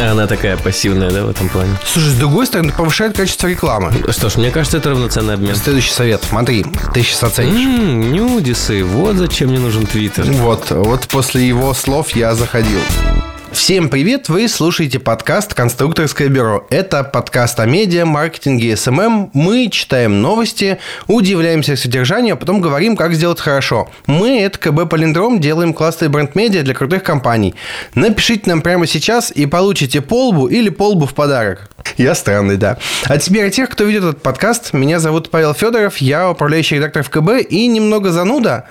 А она такая пассивная, да, в этом плане? Слушай, с другой стороны, повышает качество рекламы. Что ж, мне кажется, это равноценный обмен. Следующий совет. Смотри, ты сейчас оценишь. М-м, нюдисы, вот зачем мне нужен твиттер. Вот, вот после его слов я заходил. Всем привет! Вы слушаете подкаст «Конструкторское бюро». Это подкаст о медиа, маркетинге и СММ. Мы читаем новости, удивляемся содержанию, а потом говорим, как сделать хорошо. Мы, это КБ Палиндром, делаем классные бренд-медиа для крутых компаний. Напишите нам прямо сейчас и получите полбу или полбу в подарок. Я странный, да. А теперь о тех, кто ведет этот подкаст. Меня зовут Павел Федоров, я управляющий редактор в КБ и немного зануда.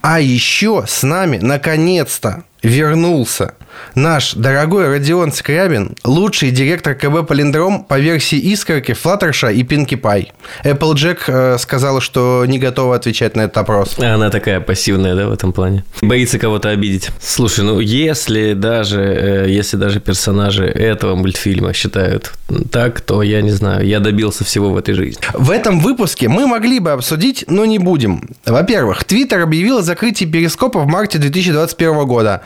А еще с нами, наконец-то, вернулся наш дорогой Родион Скрябин, лучший директор КБ Полиндром по версии Искорки, Флаттерша и Пинки Пай. Applejack э, сказала, что не готова отвечать на этот опрос. Она такая пассивная, да, в этом плане? Боится кого-то обидеть. Слушай, ну если даже, э, если даже персонажи этого мультфильма считают так, то я не знаю, я добился всего в этой жизни. В этом выпуске мы могли бы обсудить, но не будем. Во-первых, Твиттер объявил о закрытии перископа в марте 2021 года.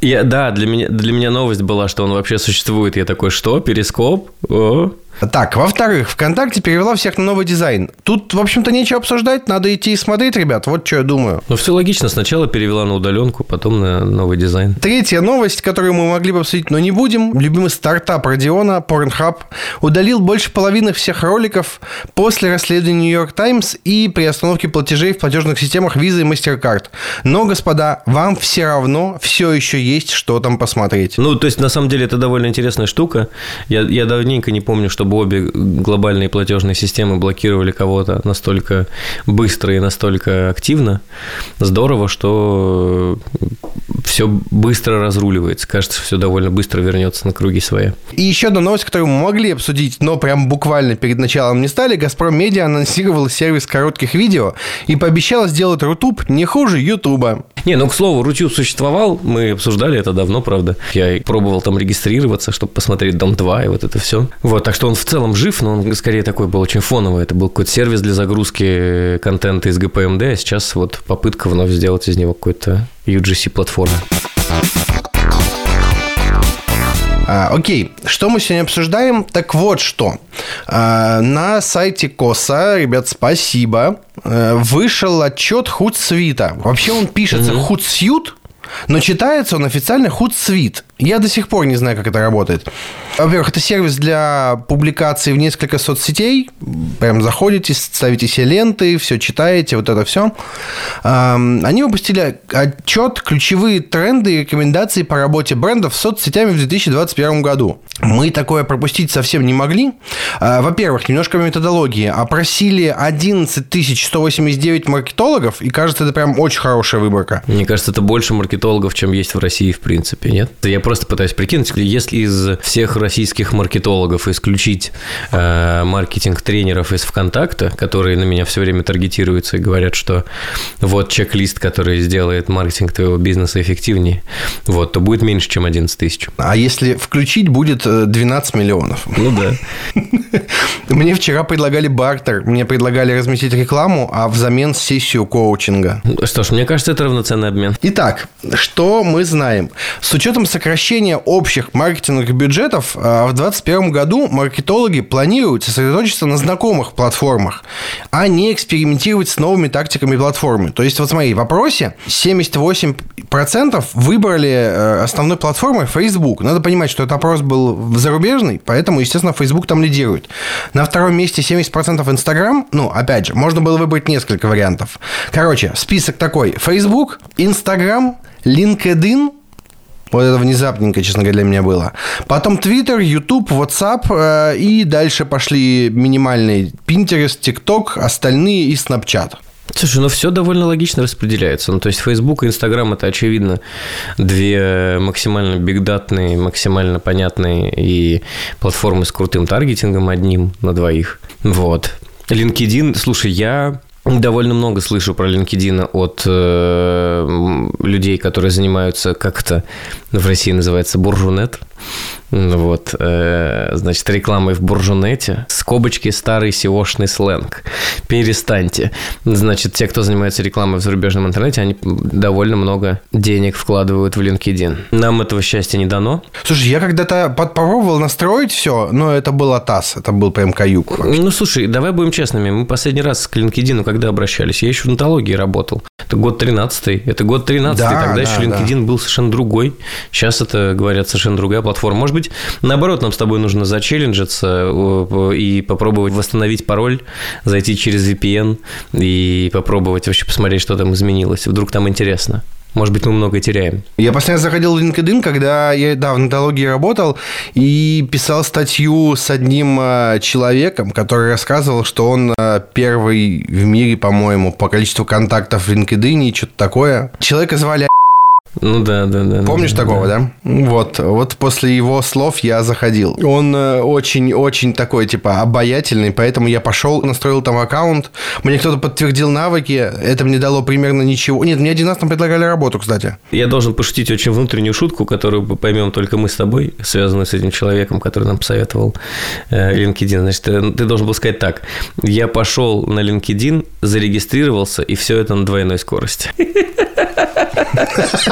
Я, да, для меня, для меня новость была, что он вообще существует. Я такой, что, перископ? О, так, во-вторых, ВКонтакте перевела всех на новый дизайн. Тут, в общем-то, нечего обсуждать, надо идти и смотреть, ребят, вот что я думаю. Ну, все логично, сначала перевела на удаленку, потом на новый дизайн. Третья новость, которую мы могли бы обсудить, но не будем. Любимый стартап Родиона, Pornhub, удалил больше половины всех роликов после расследования Нью-Йорк Таймс и при остановке платежей в платежных системах Visa и MasterCard. Но, господа, вам все равно все еще есть, что там посмотреть. Ну, то есть, на самом деле, это довольно интересная штука. Я, я давненько не помню, что чтобы обе глобальные платежные системы блокировали кого-то настолько быстро и настолько активно, здорово, что все быстро разруливается. Кажется, все довольно быстро вернется на круги свои. И еще одна новость, которую мы могли обсудить, но прям буквально перед началом не стали. «Газпром Медиа» анонсировал сервис коротких видео и пообещала сделать Рутуб не хуже Ютуба. Не, ну, к слову, Рутюб существовал, мы обсуждали это давно, правда. Я пробовал там регистрироваться, чтобы посмотреть «Дом-2» и вот это все. Вот, так что он в целом жив, но он скорее такой был очень фоновый. Это был какой-то сервис для загрузки контента из ГПМД, а сейчас вот попытка вновь сделать из него какой-то UGC-платформу. А, окей, что мы сегодня обсуждаем? Так вот что. А, на сайте КОСа, ребят, спасибо, а, вышел отчет Худсвита. Вообще он пишется. Худсьют, но читается он официально Hootsuite. Я до сих пор не знаю, как это работает. Во-первых, это сервис для публикации в несколько соцсетей. Прям заходите, ставите себе ленты, все читаете, вот это все. Они выпустили отчет «Ключевые тренды и рекомендации по работе брендов с соцсетями в 2021 году». Мы такое пропустить совсем не могли. А, во-первых, немножко методологии. Опросили 11 189 маркетологов, и кажется, это прям очень хорошая выборка. Мне кажется, это больше маркетологов, чем есть в России, в принципе, нет? Я просто пытаюсь прикинуть, если из всех российских маркетологов исключить э, маркетинг-тренеров из ВКонтакта, которые на меня все время таргетируются и говорят, что вот чек-лист, который сделает маркетинг твоего бизнеса эффективнее, вот, то будет меньше, чем 11 тысяч. А если включить, будет 12 э, миллионов. Ну да. Мне вчера предлагали бартер, мне предлагали разместить рекламу, а взамен сессию коучинга. Что ж, мне кажется, это равноценный обмен. Итак, что мы знаем? С учетом сокращения общих маркетинговых бюджетов, а, в 2021 году маркетологи планируют сосредоточиться на знакомых платформах, а не экспериментировать с новыми тактиками платформы. То есть, вот смотри, в вопросе 78% выбрали э, основной платформой Facebook. Надо понимать, что этот опрос был зарубежный, поэтому, естественно, Facebook там лидирует. На втором месте 70% Instagram. Ну, опять же, можно было выбрать несколько вариантов. Короче, список такой. Facebook, Instagram, LinkedIn, вот это внезапненько, честно говоря, для меня было. Потом Twitter, YouTube, WhatsApp э, и дальше пошли минимальные Pinterest, TikTok, остальные и Snapchat. Слушай, ну все довольно логично распределяется. Ну, то есть Facebook и Instagram это, очевидно, две максимально бигдатные, максимально понятные и платформы с крутым таргетингом одним на двоих. Вот. LinkedIn, слушай, я Довольно много слышу про LinkedIn от э, людей, которые занимаются как-то в России называется буржунет. Вот, э, значит, рекламой в буржунете. Скобочки старый сеошный сленг. Перестаньте. Значит, те, кто занимается рекламой в зарубежном интернете, они довольно много денег вкладывают в LinkedIn. Нам этого счастья не дано. Слушай, я когда-то попробовал настроить все, но это был АТАС, это был прям каюк. Ну, слушай, давай будем честными. Мы последний раз к LinkedIn когда обращались? Я еще в онтологии работал. Это год 13 Это год 13 да, Тогда да, еще LinkedIn да. был совершенно другой. Сейчас это, говорят, совершенно другая платформа. Может быть, наоборот, нам с тобой нужно зачелленджиться и попробовать восстановить пароль, зайти через VPN и попробовать вообще посмотреть, что там изменилось. Вдруг там интересно. Может быть, мы многое теряем. Я раз заходил в LinkedIn, когда я, да, в нотологии работал и писал статью с одним э, человеком, который рассказывал, что он э, первый в мире, по-моему, по количеству контактов в LinkedIn и что-то такое. Человека звали ну да, да, да. Помнишь да, такого, да. да? Вот, вот после его слов я заходил. Он очень-очень э, такой, типа, обаятельный, поэтому я пошел, настроил там аккаунт. Мне кто-то подтвердил навыки, это мне дало примерно ничего. Нет, мне один раз там предлагали работу, кстати. Я должен пошутить очень внутреннюю шутку, которую поймем только мы с тобой, связанную с этим человеком, который нам посоветовал э, LinkedIn. Значит, э, ты должен был сказать так. Я пошел на LinkedIn, зарегистрировался, и все это на двойной скорости.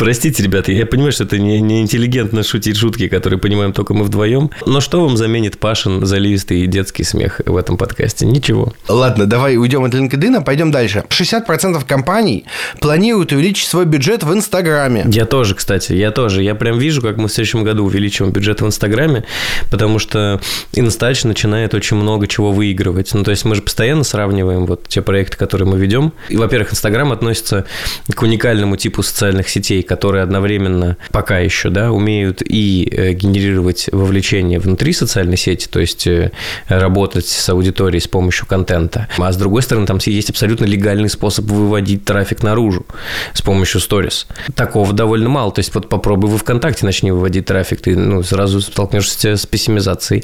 Простите, ребята, я понимаю, что это не, не интеллигентно шутить шутки, которые понимаем только мы вдвоем. Но что вам заменит Пашин заливистый детский смех в этом подкасте? Ничего. Ладно, давай уйдем от LinkedIn, пойдем дальше. 60% компаний планируют увеличить свой бюджет в Инстаграме. Я тоже, кстати, я тоже. Я прям вижу, как мы в следующем году увеличиваем бюджет в Инстаграме, потому что Инстач начинает очень много чего выигрывать. Ну, то есть мы же постоянно сравниваем вот те проекты, которые мы ведем. И, во-первых, Инстаграм относится к уникальному типу социальных сетей, которые одновременно пока еще да, умеют и э, генерировать вовлечение внутри социальной сети, то есть э, работать с аудиторией с помощью контента. А с другой стороны, там есть абсолютно легальный способ выводить трафик наружу с помощью сторис. Такого довольно мало. То есть вот попробуй вы ВКонтакте начни выводить трафик, ты ну, сразу столкнешься с пессимизацией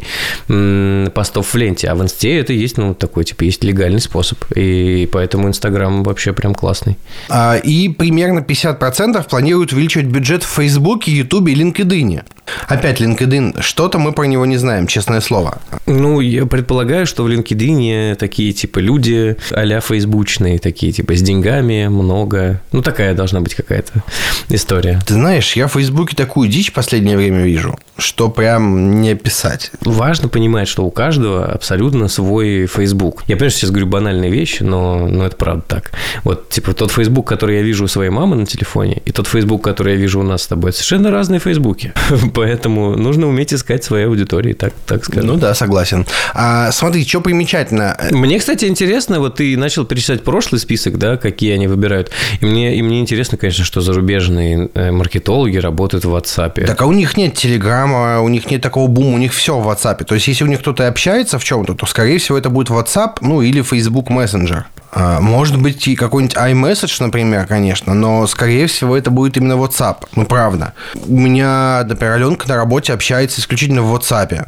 постов в ленте. А в Инсте это есть, ну, такой, типа, есть легальный способ. И поэтому Инстаграм вообще прям классный. А, и примерно 50% планируют увеличивать бюджет в Фейсбуке, Ютубе и LinkedIn. Опять LinkedIn. Что-то мы про него не знаем, честное слово. Ну, я предполагаю, что в LinkedIn такие типа люди а-ля фейсбучные, такие типа с деньгами, много. Ну, такая должна быть какая-то история. Ты знаешь, я в Фейсбуке такую дичь в последнее время вижу, что прям не писать. Важно понимать, что у каждого абсолютно свой Facebook. Я, понимаю, сейчас говорю банальные вещи, но, но это правда так. Вот, типа, тот Facebook, который я вижу у своей мамы на телефоне, и тот Facebook, который я вижу у нас с тобой, это совершенно разные Фейсбуки. Поэтому нужно уметь искать свои аудитории, так, так скажем. Ну да, согласен. А, смотри, что примечательно. Мне, кстати, интересно, вот ты начал перечислять прошлый список, да, какие они выбирают. И мне, и мне интересно, конечно, что зарубежные э, маркетологи работают в WhatsApp. Так, а у них нет Телеграма, у них нет такого бума, у них все в WhatsApp. То есть, если у них кто-то общается в чем-то, то, скорее всего, это будет WhatsApp, ну, или Facebook Messenger. А, может быть, и какой-нибудь iMessage, например, конечно, но, скорее всего, это будет именно WhatsApp. Ну, правда. У меня, например, Аленка на работе общается исключительно в WhatsApp.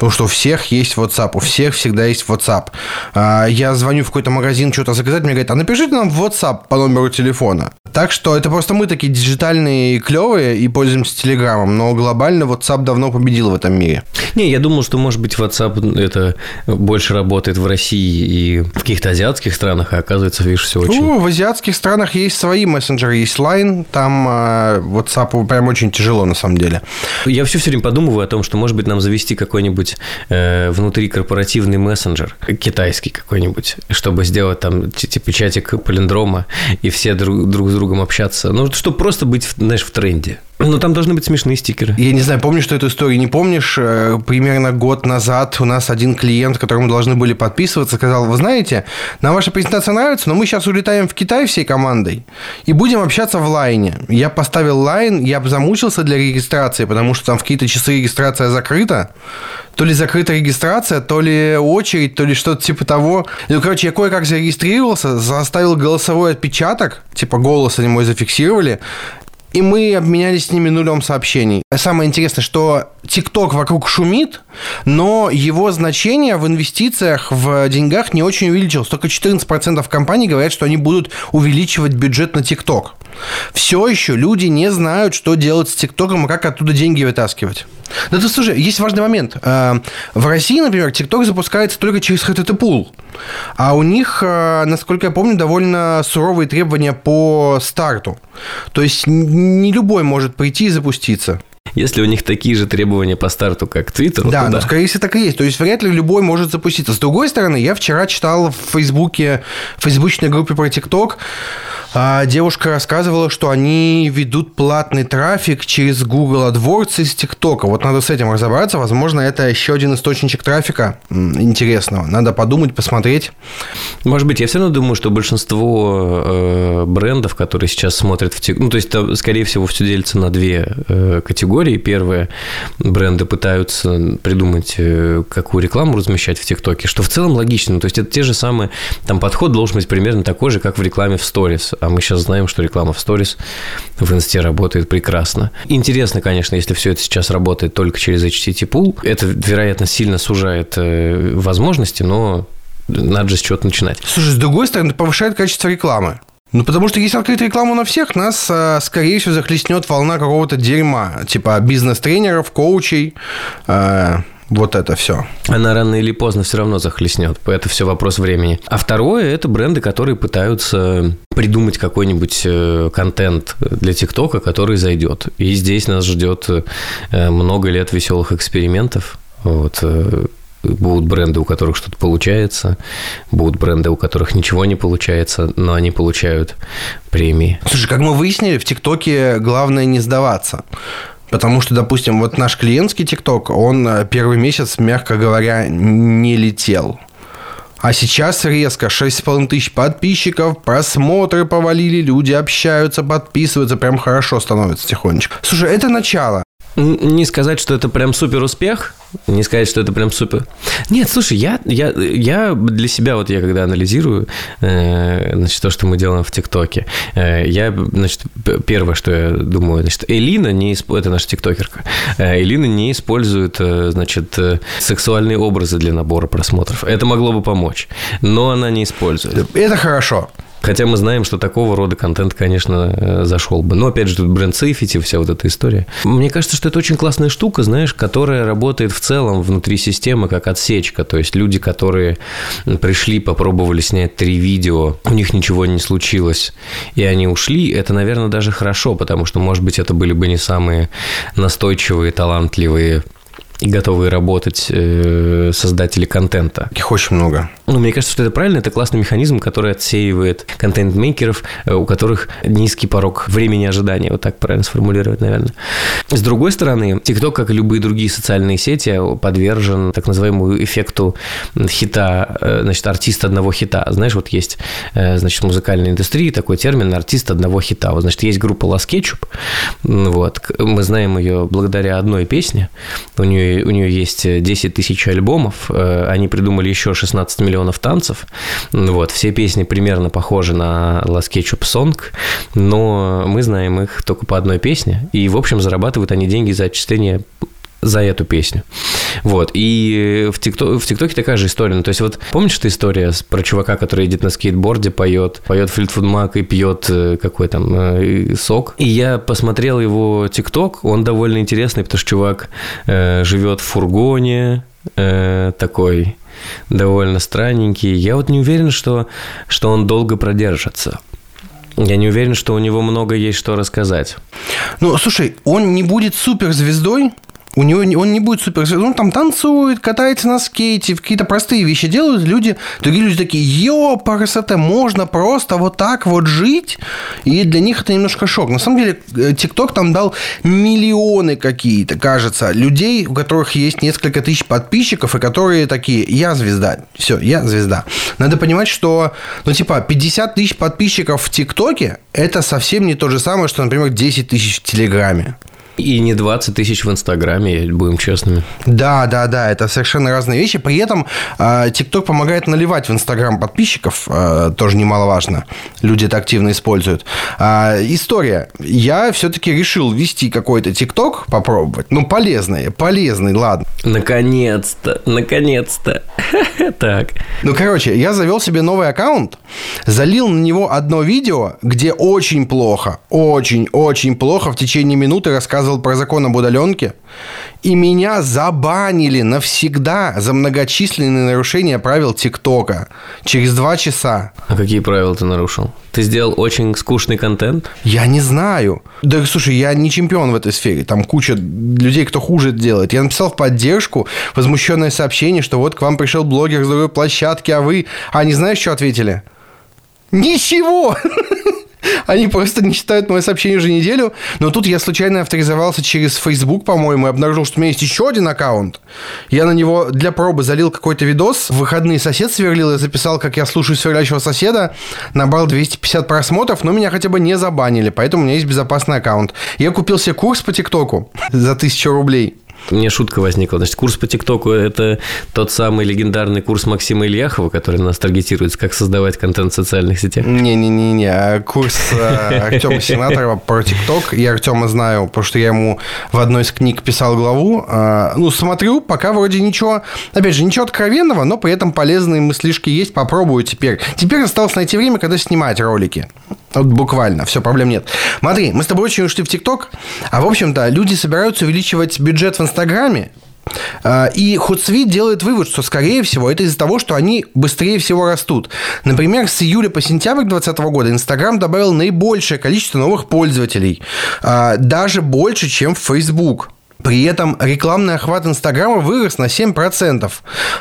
Потому что у всех есть WhatsApp, у всех всегда есть WhatsApp. А, я звоню в какой-то магазин что-то заказать, мне говорят, а напишите нам в WhatsApp по номеру телефона. Так что это просто мы такие диджитальные и клевые и пользуемся Телеграмом, но глобально WhatsApp давно победил в этом мире. Не, я думал, что, может быть, WhatsApp это больше работает в России и в каких-то азиатских странах, а оказывается, видишь, все очень... Ну, в азиатских странах есть свои мессенджеры, есть Line, там э, WhatsApp прям очень тяжело на самом деле. Я все все время подумываю о том, что, может быть, нам завести какой-нибудь э, внутрикорпоративный мессенджер, китайский какой-нибудь, чтобы сделать там типа чатик полиндрома, и все друг, друг с другом общаться. Ну, чтобы просто быть, знаешь, в тренде. Но там должны быть смешные стикеры. Я не знаю, помнишь ты эту историю? Не помнишь? Э, примерно год назад у нас один клиент, которому должны были подписываться, сказал, вы знаете, нам ваша презентация нравится, но мы сейчас улетаем в Китай всей командой и будем общаться в лайне. Я поставил лайн, я замучился для регистрации, потому что там в какие-то часы регистрация закрыта. То ли закрыта регистрация, то ли очередь, то ли что-то типа того. Ну, короче, я кое-как зарегистрировался, заставил голосовой отпечаток, типа голос они мой зафиксировали, и мы обменялись с ними нулем сообщений. Самое интересное, что ТикТок вокруг шумит, но его значение в инвестициях, в деньгах не очень увеличилось. Только 14% компаний говорят, что они будут увеличивать бюджет на ТикТок. Все еще люди не знают, что делать с ТикТоком и как оттуда деньги вытаскивать. Да ты слушай, есть важный момент. А, в России, например, ТикТок запускается только через HTTP Pool. А у них, а, насколько я помню, довольно суровые требования по старту. То есть не любой может прийти и запуститься. Если у них такие же требования по старту, как Твиттер, да, но, да. скорее всего, так и есть. То есть, вряд ли любой может запуститься. С другой стороны, я вчера читал в Фейсбуке, в фейсбучной группе про ТикТок, а девушка рассказывала, что они ведут платный трафик через Google AdWords из ТикТока. Вот надо с этим разобраться. Возможно, это еще один источничек трафика интересного. Надо подумать, посмотреть. Может быть, я все равно думаю, что большинство э, брендов, которые сейчас смотрят в ТикТок, ну, то есть, скорее всего, все делится на две э, категории. Первое, бренды пытаются придумать, э, какую рекламу размещать в ТикТоке, что в целом логично. То есть, это те же самые, там подход должен быть примерно такой же, как в рекламе в сторис а мы сейчас знаем, что реклама в сторис в инсте работает прекрасно. Интересно, конечно, если все это сейчас работает только через HTTP это, вероятно, сильно сужает э, возможности, но надо же с чего-то начинать. Слушай, с другой стороны, повышает качество рекламы. Ну, потому что если открыть рекламу на всех, нас, э, скорее всего, захлестнет волна какого-то дерьма, типа бизнес-тренеров, коучей, э, вот это все. Она рано или поздно все равно захлестнет. Это все вопрос времени. А второе – это бренды, которые пытаются придумать какой-нибудь э, контент для ТикТока, который зайдет. И здесь нас ждет э, много лет веселых экспериментов. Вот Будут бренды, у которых что-то получается, будут бренды, у которых ничего не получается, но они получают премии. Слушай, как мы выяснили, в ТикТоке главное не сдаваться. Потому что, допустим, вот наш клиентский ТикТок, он э, первый месяц, мягко говоря, не летел. А сейчас резко 6,5 тысяч подписчиков, просмотры повалили, люди общаются, подписываются, прям хорошо становится тихонечко. Слушай, это начало. Не сказать, что это прям супер успех, не сказать, что это прям супер. Нет, слушай, я, я, я для себя, вот я когда анализирую, э, значит, то, что мы делаем в ТикТоке, э, я, значит, первое, что я думаю, значит, Элина не использует, это наша тиктокерка, э, Элина не использует, э, значит, э, сексуальные образы для набора просмотров. Это могло бы помочь, но она не использует. Это хорошо. Хотя мы знаем, что такого рода контент, конечно, э, зашел бы. Но, опять же, тут бренд сейфити, вся вот эта история. Мне кажется, что это очень классная штука, знаешь, которая работает в целом внутри системы как отсечка. То есть люди, которые пришли, попробовали снять три видео, у них ничего не случилось, и они ушли, это, наверное, даже хорошо, потому что, может быть, это были бы не самые настойчивые, талантливые и готовые работать э, создатели контента. Их очень много. Ну, мне кажется, что это правильно, это классный механизм, который отсеивает контент-мейкеров, э, у которых низкий порог времени ожидания, вот так правильно сформулировать, наверное. С другой стороны, TikTok, как и любые другие социальные сети, подвержен так называемому эффекту хита, э, значит, артист одного хита. Знаешь, вот есть, значит, в музыкальной индустрии такой термин артист одного хита. Вот, значит, есть группа Ketchup, вот, мы знаем ее благодаря одной песне, у нее у нее есть 10 э, тысяч альбомов, э, они придумали еще 16 миллионов танцев, вот, все песни примерно похожи на Last Ketchup Song, но мы знаем их только по одной песне, и, в общем, зарабатывают они деньги за отчисление за эту песню. Вот. И в, ТикТоке, в ТикТоке такая же история. Ну, то есть, вот помнишь эта история про чувака, который едет на скейтборде, поет, поет Флитфуд Мак и пьет э, какой там э, сок. И я посмотрел его ТикТок, он довольно интересный, потому что чувак э, живет в фургоне, э, такой довольно странненький. Я вот не уверен, что, что он долго продержится. Я не уверен, что у него много есть что рассказать. Ну, слушай, он не будет суперзвездой, у него он не будет супер... Он там танцует, катается на скейте, какие-то простые вещи делают. Люди, другие люди такие, ё, красота, можно просто вот так вот жить. И для них это немножко шок. На самом деле, э, ТикТок там дал миллионы какие-то, кажется, людей, у которых есть несколько тысяч подписчиков, и которые такие, я звезда. Все, я звезда. Надо понимать, что, ну, типа, 50 тысяч подписчиков в ТикТоке, это совсем не то же самое, что, например, 10 тысяч в Телеграме. И не 20 тысяч в Инстаграме, будем честными. Да, да, да, это совершенно разные вещи. При этом а, ТикТок помогает наливать в Инстаграм подписчиков, а, тоже немаловажно. Люди это активно используют. А, история. Я все-таки решил вести какой-то ТикТок, попробовать. Ну, полезный, полезный, ладно. Наконец-то, наконец-то. Так. Ну, короче, я завел себе новый аккаунт, залил на него одно видео, где очень плохо, очень-очень плохо в течение минуты рассказывал рассказывал про закон об удаленке, и меня забанили навсегда за многочисленные нарушения правил ТикТока через два часа. А какие правила ты нарушил? Ты сделал очень скучный контент? Я не знаю. Да, слушай, я не чемпион в этой сфере. Там куча людей, кто хуже делает. Я написал в поддержку возмущенное сообщение, что вот к вам пришел блогер с другой площадки, а вы... А не знаешь, что ответили? Ничего! Они просто не читают мое сообщение уже неделю. Но тут я случайно авторизовался через Facebook, по-моему, и обнаружил, что у меня есть еще один аккаунт. Я на него для пробы залил какой-то видос. В выходные сосед сверлил. Я записал, как я слушаю сверлящего соседа. Набрал 250 просмотров, но меня хотя бы не забанили. Поэтому у меня есть безопасный аккаунт. Я купил себе курс по ТикТоку за 1000 рублей. Мне шутка возникла. Значит, курс по ТикТоку – это тот самый легендарный курс Максима Ильяхова, который нас таргетирует, как создавать контент в социальных сетях? Не-не-не, а курс э, Артема Сенаторова про ТикТок. Я Артема знаю, потому что я ему в одной из книг писал главу. А, ну, смотрю, пока вроде ничего, опять же, ничего откровенного, но при этом полезные мыслишки есть, попробую теперь. Теперь осталось найти время, когда снимать ролики. Вот буквально, все, проблем нет. Смотри, мы с тобой очень ушли в ТикТок, а в общем-то люди собираются увеличивать бюджет в Инстаграме, а, и Hootsuite делает вывод, что, скорее всего, это из-за того, что они быстрее всего растут. Например, с июля по сентябрь 2020 года Инстаграм добавил наибольшее количество новых пользователей, а, даже больше, чем Facebook. При этом рекламный охват Инстаграма вырос на 7%.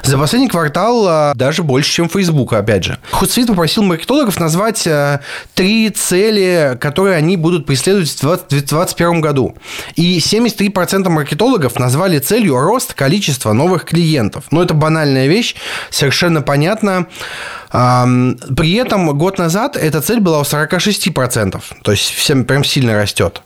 За последний квартал а, даже больше, чем Facebook, опять же. Худсвит попросил маркетологов назвать а, три цели, которые они будут преследовать в 2021 году. И 73% маркетологов назвали целью рост количества новых клиентов. Ну, это банальная вещь, совершенно понятно. При этом год назад эта цель была у 46%, то есть всем прям сильно растет.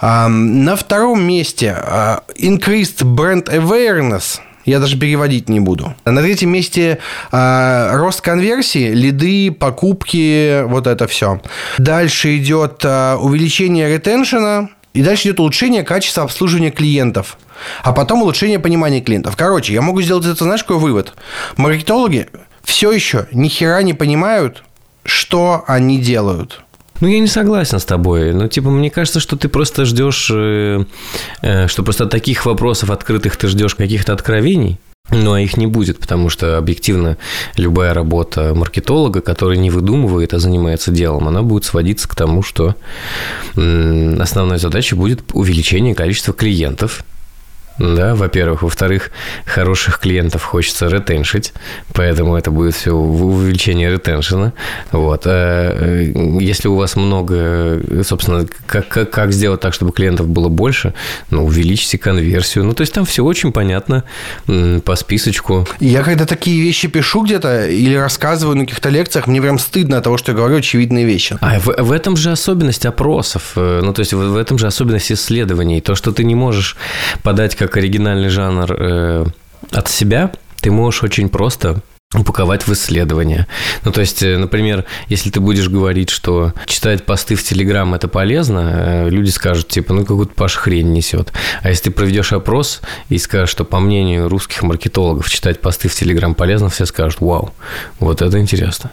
На втором месте а, increased brand awareness – я даже переводить не буду. На третьем месте э, рост конверсии, лиды, покупки, вот это все. Дальше идет э, увеличение ретеншена, и дальше идет улучшение качества обслуживания клиентов. А потом улучшение понимания клиентов. Короче, я могу сделать это, знаешь, какой вывод? Маркетологи все еще ни хера не понимают, что они делают. Ну, я не согласен с тобой. Ну, типа, мне кажется, что ты просто ждешь, э, э, что просто таких вопросов открытых ты ждешь каких-то откровений. Ну, а их не будет, потому что объективно любая работа маркетолога, который не выдумывает, а занимается делом, она будет сводиться к тому, что основной задачей будет увеличение количества клиентов, да, во-первых. Во-вторых, хороших клиентов хочется ретеншить, поэтому это будет все увеличение ретеншена. Вот. А э, если у вас много, собственно, как, как, как сделать так, чтобы клиентов было больше, ну, увеличьте конверсию. Ну, то есть там все очень понятно по списочку. Я когда такие вещи пишу где-то или рассказываю на каких-то лекциях, мне прям стыдно от того, что я говорю очевидные вещи. А в, в этом же особенность опросов, э, ну, то есть в, в этом же особенность исследований. То, что ты не можешь подать как как оригинальный жанр э, от себя, ты можешь очень просто упаковать в исследование. Ну, то есть, э, например, если ты будешь говорить, что читать посты в Телеграм это полезно, э, люди скажут, типа, ну, какую-то Паш хрень несет. А если ты проведешь опрос и скажешь, что по мнению русских маркетологов читать посты в Телеграм полезно, все скажут, вау, вот это интересно.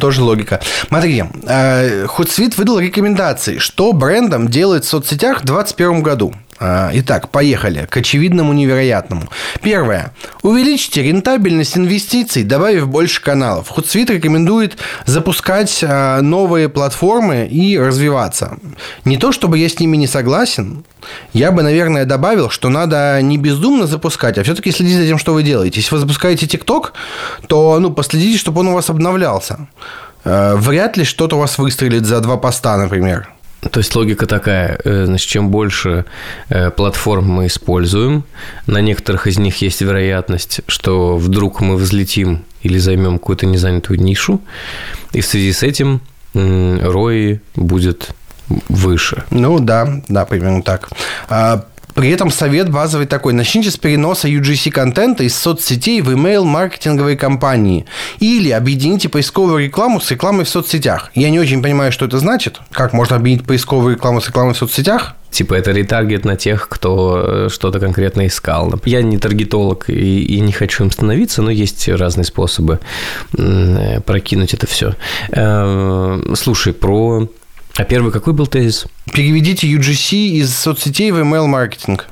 Тоже логика. Смотри, Hootsuite выдал рекомендации, что брендам делать в соцсетях в 2021 году. А, итак, поехали к очевидному невероятному. Первое. Увеличьте рентабельность инвестиций, добавив больше каналов. Hootsuite рекомендует запускать а, новые платформы и развиваться. Не то, чтобы я с ними не согласен. Я бы, наверное, добавил, что надо не бездумно запускать, а все-таки следить за тем, что вы делаете. Если вы запускаете TikTok, то ну, последите, чтобы он у вас обновлялся. А, вряд ли что-то у вас выстрелит за два поста, например. То есть логика такая, э, значит, чем больше э, платформ мы используем, на некоторых из них есть вероятность, что вдруг мы взлетим или займем какую-то незанятую нишу, и в связи с этим ROI будет выше. Ну да, да, примерно так. При этом совет базовый такой. Начните с переноса UGC-контента из соцсетей в email-маркетинговые компании. Или объедините поисковую рекламу с рекламой в соцсетях. Я не очень понимаю, что это значит. Как можно объединить поисковую рекламу с рекламой в соцсетях? Типа это ретаргет на тех, кто э, что-то конкретно искал. Я не таргетолог и, и не хочу им становиться, но есть разные способы э, прокинуть это все. Э, слушай, про а первый какой был тезис? Переведите UGC из соцсетей в email-маркетинг.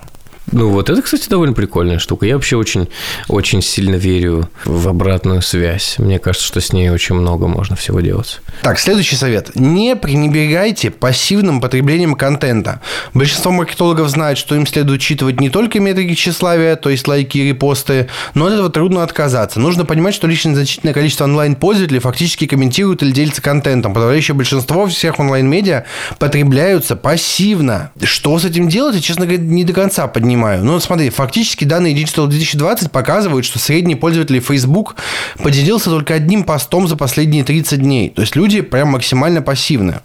Ну, вот это, кстати, довольно прикольная штука. Я вообще очень, очень сильно верю в обратную связь. Мне кажется, что с ней очень много можно всего делать. Так, следующий совет. Не пренебрегайте пассивным потреблением контента. Большинство маркетологов знают, что им следует учитывать не только метрики тщеславия, то есть лайки и репосты, но от этого трудно отказаться. Нужно понимать, что лично значительное количество онлайн-пользователей фактически комментируют или делятся контентом. Подавляющее большинство всех онлайн-медиа потребляются пассивно. Что с этим делать, я, честно говоря, не до конца поднимаю понимаю. Ну, смотри, фактически данные Digital 2020 показывают, что средний пользователь Facebook поделился только одним постом за последние 30 дней. То есть люди прям максимально пассивны.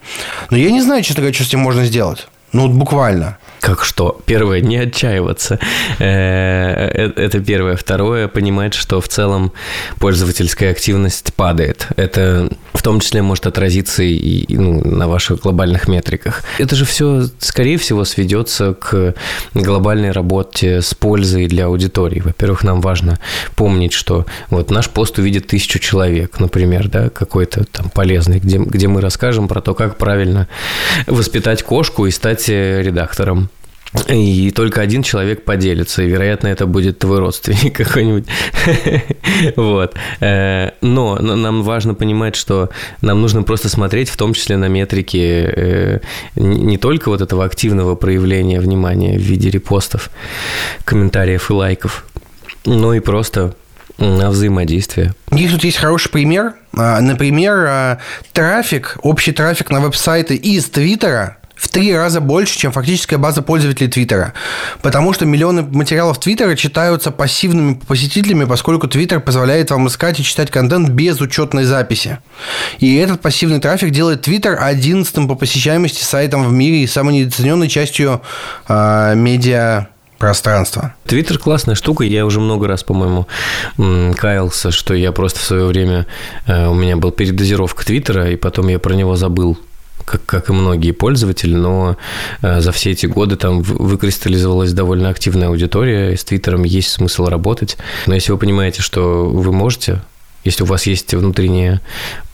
Но я не знаю, честно говоря, что с этим можно сделать. Ну, вот буквально. Как что? Первое, не отчаиваться. Э, э, это первое. Второе, понимать, что в целом пользовательская активность падает. Это в том числе может отразиться и ну, на ваших глобальных метриках. Это же все, скорее всего, сведется к глобальной работе с пользой для аудитории. Во-первых, нам важно помнить, что вот наш пост увидит тысячу человек, например, да, какой-то там полезный, где, где мы расскажем про то, как правильно воспитать кошку и стать редактором и только один человек поделится, и, вероятно, это будет твой родственник какой-нибудь. Вот. Э, но нам важно понимать, что нам нужно просто смотреть, в том числе на метрики э, не только вот этого активного проявления внимания в виде репостов, комментариев и лайков, но и просто на взаимодействие. Здесь тут есть хороший пример. А, например, а, трафик, общий трафик на веб-сайты из Твиттера в три раза больше, чем фактическая база пользователей Твиттера. Потому что миллионы материалов Твиттера читаются пассивными посетителями, поскольку Твиттер позволяет вам искать и читать контент без учетной записи. И этот пассивный трафик делает Твиттер одиннадцатым по посещаемости сайтом в мире и самой недооцененной частью э, медиа пространства. Твиттер классная штука. Я уже много раз, по-моему, каялся, что я просто в свое время... Э, у меня был передозировка Твиттера, и потом я про него забыл как, как и многие пользователи, но э, за все эти годы там выкристаллизовалась довольно активная аудитория, и с Твиттером есть смысл работать. Но если вы понимаете, что вы можете, если у вас есть внутреннее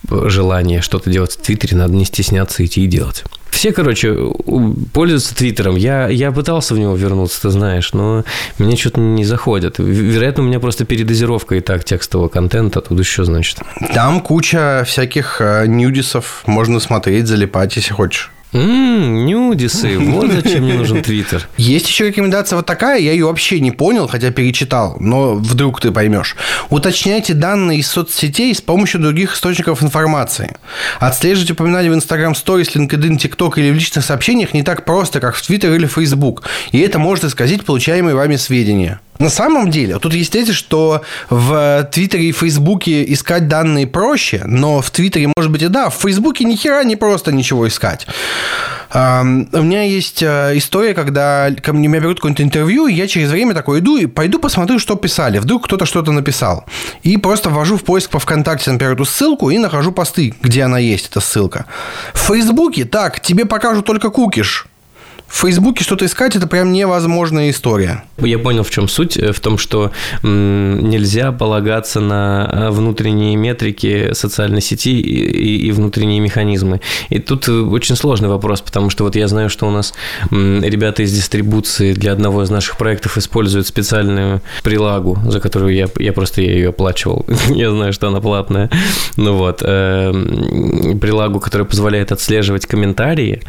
желание что-то делать в Твиттере, надо не стесняться идти и делать. Все, короче, пользуются Твиттером. Я, я пытался в него вернуться, ты знаешь, но мне что-то не заходит. Вероятно, у меня просто передозировка и так текстового контента, тут еще, значит. Там куча всяких э, нюдисов, можно смотреть, залипать, если хочешь. Ммм, нюдисы, вот зачем мне нужен Твиттер. Есть еще рекомендация вот такая, я ее вообще не понял, хотя перечитал, но вдруг ты поймешь. Уточняйте данные из соцсетей с помощью других источников информации. Отслеживать упоминания в Instagram Stories, LinkedIn, TikTok или в личных сообщениях не так просто, как в Twitter или Facebook, и это может исказить получаемые вами сведения. На самом деле, тут есть тезис, что в Твиттере и Фейсбуке искать данные проще, но в Твиттере, может быть, и да, в Фейсбуке ни хера не просто ничего искать. У меня есть э, история, когда ко мне меня берут какое-то интервью, и я через время такой иду и пойду посмотрю, что писали. Вдруг кто-то что-то написал. И просто ввожу в поиск по ВКонтакте, например, эту ссылку и нахожу посты, где она есть, эта ссылка. В Фейсбуке, так, тебе покажут только кукиш в Фейсбуке что-то искать это прям невозможная история. Я понял, в чем суть. Э, в том, что нельзя полагаться на э, внутренние метрики социальной сети и, и внутренние механизмы. И тут э, очень сложный вопрос, потому что вот я знаю, что у нас ребята из дистрибуции для одного из наших проектов используют специальную прилагу, за которую я, я просто я ее оплачивал. я знаю, что она платная. Ну вот. Прилагу, которая позволяет отслеживать комментарии.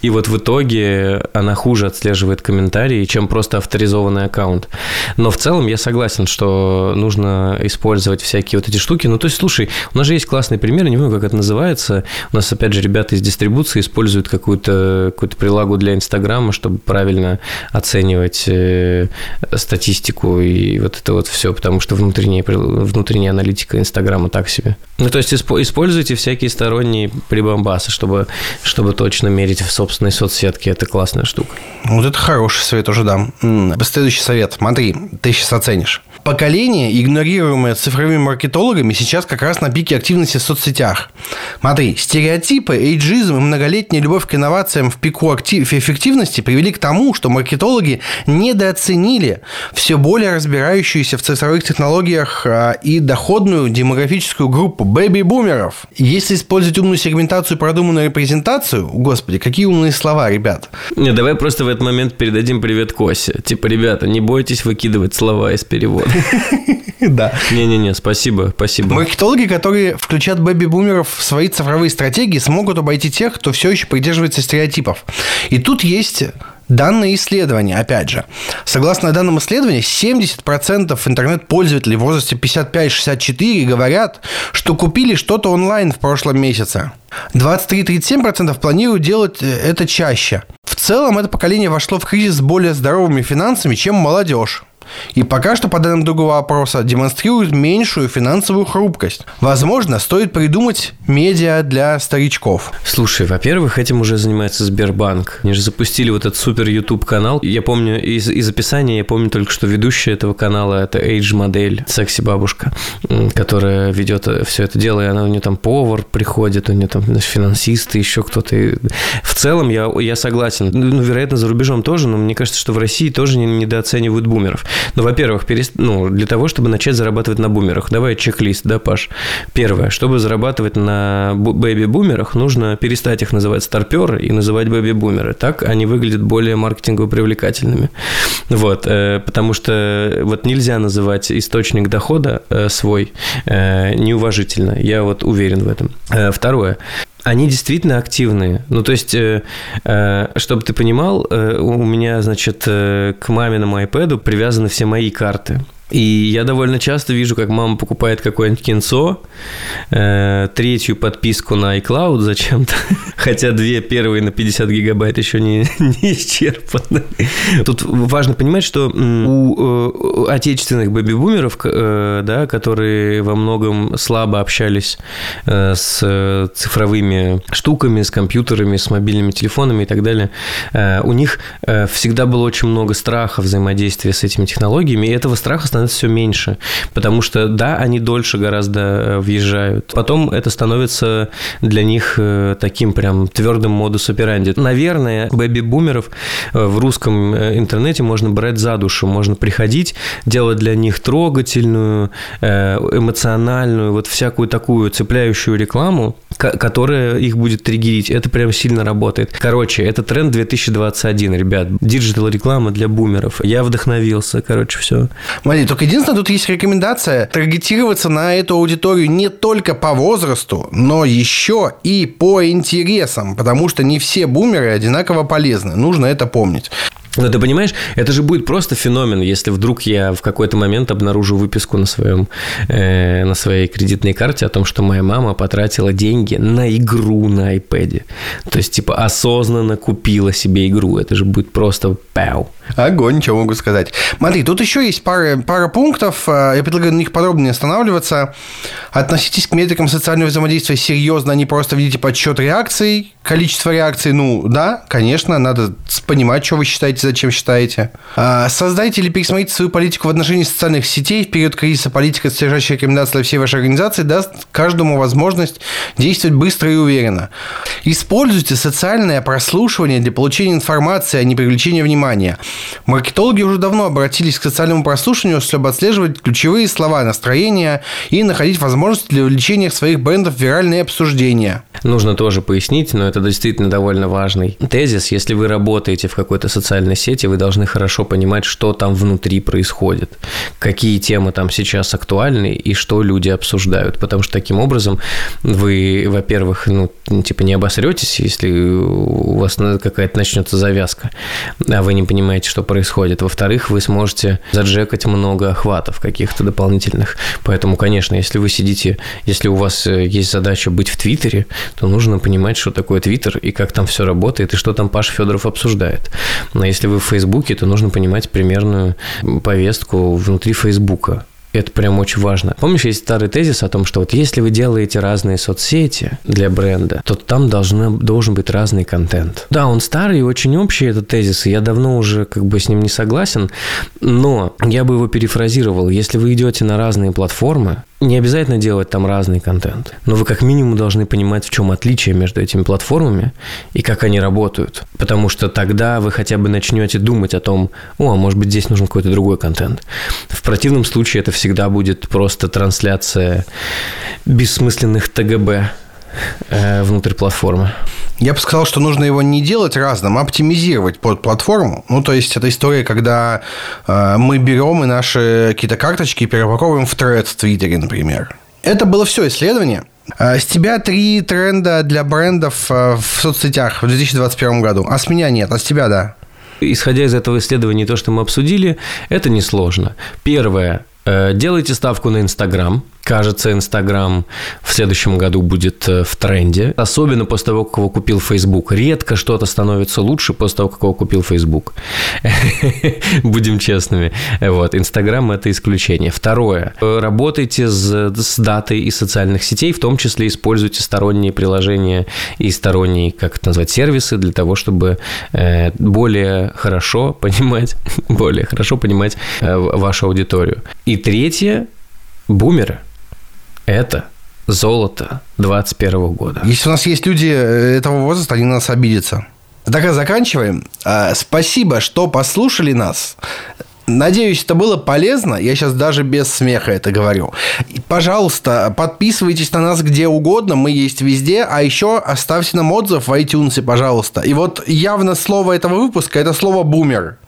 И вот в итоге она хуже отслеживает комментарии, чем просто авторизованный аккаунт. Но в целом я согласен, что нужно использовать всякие вот эти штуки. Ну, то есть, слушай, у нас же есть классный пример, не помню, как это называется. У нас, опять же, ребята из дистрибуции используют какую-то какую прилагу для Инстаграма, чтобы правильно оценивать э, статистику и вот это вот все, потому что внутренняя, внутренняя аналитика Инстаграма так себе. Ну, то есть, используйте всякие сторонние прибамбасы, чтобы, чтобы точно мерить в собственной соцсетке. Это классная штука. Вот это хороший совет уже дам. Следующий совет. Смотри, ты сейчас оценишь. Поколение, игнорируемое цифровыми маркетологами, сейчас как раз на пике активности в соцсетях. Смотри, стереотипы, эйджизм и многолетняя любовь к инновациям в пику актив... эффективности привели к тому, что маркетологи недооценили все более разбирающуюся в цифровых технологиях а, и доходную демографическую группу бэби-бумеров. Если использовать умную сегментацию и продуманную репрезентацию, господи, какие умные слова, ребят. Не, давай просто в этот момент передадим привет Косе. Типа, ребята, не бойтесь выкидывать слова из перевода. Да. Не-не-не, спасибо, спасибо. Маркетологи, которые включат бэби-бумеров в свои цифровые стратегии, смогут обойти тех, кто все еще придерживается стереотипов. И тут есть Данные исследования, опять же. Согласно данным исследования, 70% интернет-пользователей в возрасте 55-64 говорят, что купили что-то онлайн в прошлом месяце. 23-37% планируют делать э, это чаще. В целом, это поколение вошло в кризис с более здоровыми финансами, чем молодежь. И пока что, по данным другого опроса, демонстрируют меньшую финансовую хрупкость. Возможно, стоит придумать медиа для старичков. Слушай, во-первых, этим уже занимается Сбербанк. Они же запустили вот этот супер YouTube канал. Я помню из, из описания, я помню только, что ведущая этого канала это Age модель, секси-бабушка, которая ведет все это дело, и она у нее там повар приходит, у нее там финансисты, еще кто-то. В целом я, я согласен. Ну, вероятно, за рубежом тоже, но мне кажется, что в России тоже недооценивают бумеров. Ну, во-первых, перест... ну, для того, чтобы начать зарабатывать на бумерах. Давай чек-лист, да, Паш? Первое, чтобы зарабатывать на бэби-бумерах, нужно перестать их называть старперы и называть бэби-бумеры. Так они выглядят более маркетингово привлекательными. Вот, э, потому что вот нельзя называть источник дохода э, свой э, неуважительно. Я вот уверен в этом. Второе. Они действительно активные. Ну, то есть, э, э, чтобы ты понимал, э, у меня, значит, к маминому iPad привязаны все мои карты. И я довольно часто вижу, как мама покупает какое-нибудь кинцо, э, третью подписку на iCloud зачем-то, хотя две первые на 50 гигабайт еще не, не исчерпаны. Тут важно понимать, что у э, отечественных бэби-бумеров, э, да, которые во многом слабо общались э, с цифровыми штуками, с компьютерами, с мобильными телефонами и так далее, э, у них э, всегда было очень много страха взаимодействия с этими технологиями, и этого страха становится все меньше, потому что, да, они дольше гораздо э, въезжают. Потом это становится для них э, таким прям твердым модус операнди. Наверное, бэби-бумеров э, в русском интернете можно брать за душу, можно приходить, делать для них трогательную, эмоциональную, вот всякую такую цепляющую рекламу, которая их будет триггерить. Это прям сильно работает. Короче, это тренд 2021, ребят. Digital реклама для бумеров. Я вдохновился, короче, все. Смотри, только единственное, тут есть рекомендация таргетироваться на эту аудиторию не только по возрасту, но еще и по интересам, потому что не все бумеры одинаково полезны. Нужно это помнить. Но ты понимаешь, это же будет просто феномен, если вдруг я в какой-то момент обнаружу выписку на, своем, э, на своей кредитной карте о том, что моя мама потратила деньги на игру на iPad. То есть, типа, осознанно купила себе игру. Это же будет просто пау. Огонь, что могу сказать. Смотри, тут еще есть пара, пара пунктов. Э, я предлагаю на них подробнее останавливаться. Относитесь к метрикам социального взаимодействия серьезно, не просто видите подсчет реакций, количество реакций. Ну, да, конечно, надо понимать, что вы считаете зачем считаете. А, создайте или пересмотрите свою политику в отношении социальных сетей. В период кризиса политика, содержащая рекомендации для всей вашей организации, даст каждому возможность действовать быстро и уверенно. Используйте социальное прослушивание для получения информации, а не привлечения внимания. Маркетологи уже давно обратились к социальному прослушиванию, чтобы отслеживать ключевые слова, настроения и находить возможности для увеличения своих брендов виральные обсуждения. Нужно тоже пояснить, но это действительно довольно важный тезис. Если вы работаете в какой-то социальной сети, вы должны хорошо понимать, что там внутри происходит, какие темы там сейчас актуальны и что люди обсуждают. Потому что таким образом вы, во-первых, ну, типа не обосретесь, если у вас какая-то начнется завязка, а вы не понимаете, что происходит. Во-вторых, вы сможете заджекать много охватов каких-то дополнительных. Поэтому, конечно, если вы сидите, если у вас э, есть задача быть в Твиттере, то нужно понимать, что такое Твиттер и как там все работает, и что там Паша Федоров обсуждает. Но если вы в Фейсбуке, то нужно понимать примерную повестку внутри Фейсбука. Это прям очень важно. Помнишь, есть старый тезис о том, что вот если вы делаете разные соцсети для бренда, то там должна, должен быть разный контент. Да, он старый и очень общий, этот тезис, и я давно уже как бы с ним не согласен, но я бы его перефразировал. Если вы идете на разные платформы, не обязательно делать там разный контент, но вы как минимум должны понимать, в чем отличие между этими платформами и как они работают. Потому что тогда вы хотя бы начнете думать о том, о, а может быть здесь нужен какой-то другой контент. В противном случае это всегда будет просто трансляция бессмысленных ТГБ э, внутрь платформы. Я бы сказал, что нужно его не делать разным, а оптимизировать под платформу. Ну, то есть, это история, когда э, мы берем и наши какие-то карточки перепаковываем в тред в Твиттере, например. Это было все исследование. Э, с тебя три тренда для брендов э, в соцсетях в 2021 году. А с меня нет, а с тебя да. Исходя из этого исследования, то, что мы обсудили, это несложно. Первое. Э, делайте ставку на Инстаграм. Кажется, Инстаграм в следующем году будет э, в тренде, особенно после того, как его купил Facebook. Редко что-то становится лучше после того, как его купил Facebook. Будем честными. Вот, Инстаграм – это исключение. Второе. Работайте с, с датой из социальных сетей, в том числе используйте сторонние приложения и сторонние, как это назвать, сервисы для того, чтобы э, более хорошо понимать, более хорошо понимать э, вашу аудиторию. И третье – бумеры – это золото 21 года. Если у нас есть люди э, этого возраста, они на нас обидятся. Так, заканчиваем. А, спасибо, что послушали нас. Надеюсь, это было полезно. Я сейчас даже без смеха это говорю. И, пожалуйста, подписывайтесь на нас где угодно. Мы есть везде. А еще оставьте нам отзыв в iTunes, пожалуйста. И вот явно слово этого выпуска – это слово «бумер».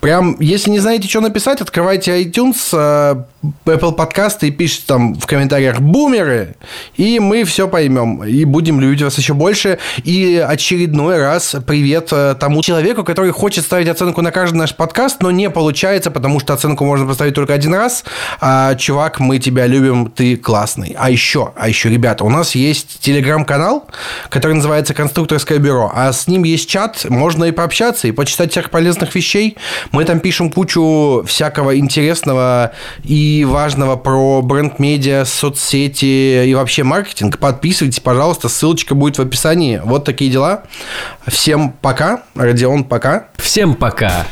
Прям, если не знаете, что написать, открывайте iTunes, э, Apple подкасты и пишите там в комментариях «бумеры», и мы все поймем. И будем любить вас еще больше. И очередной раз привет э, тому человеку, который хочет ставить оценку на каждый наш подкаст, но не получает получается, потому что оценку можно поставить только один раз. А, чувак, мы тебя любим, ты классный. А еще, а еще, ребята, у нас есть телеграм-канал, который называется «Конструкторское бюро», а с ним есть чат, можно и пообщаться, и почитать всех полезных вещей. Мы там пишем кучу всякого интересного и важного про бренд-медиа, соцсети и вообще маркетинг. Подписывайтесь, пожалуйста, ссылочка будет в описании. Вот такие дела. Всем пока. Родион, пока. Всем пока.